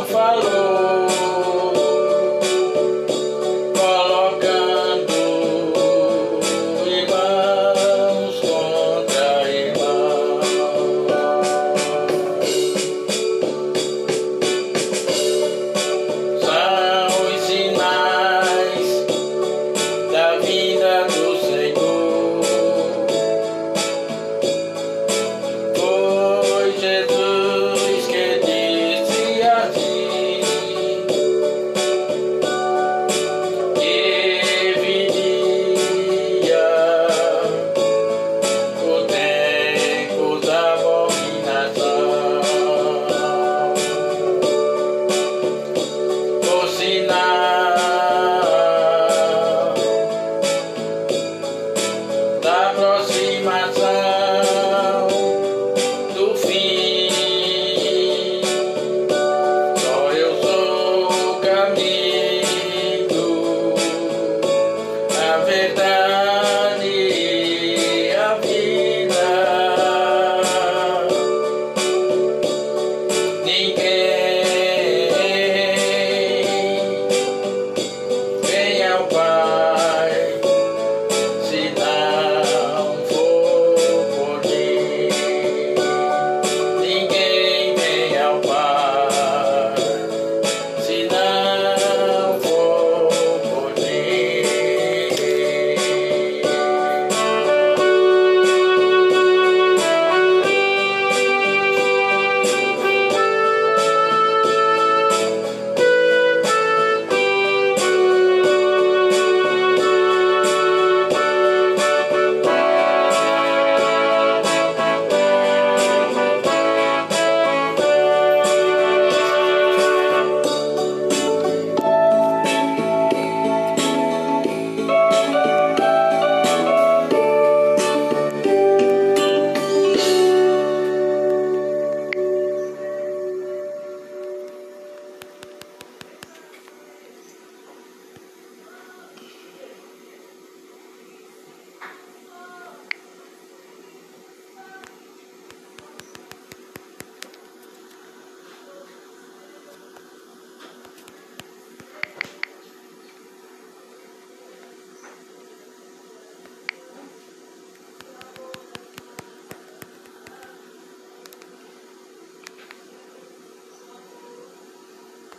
não falou. that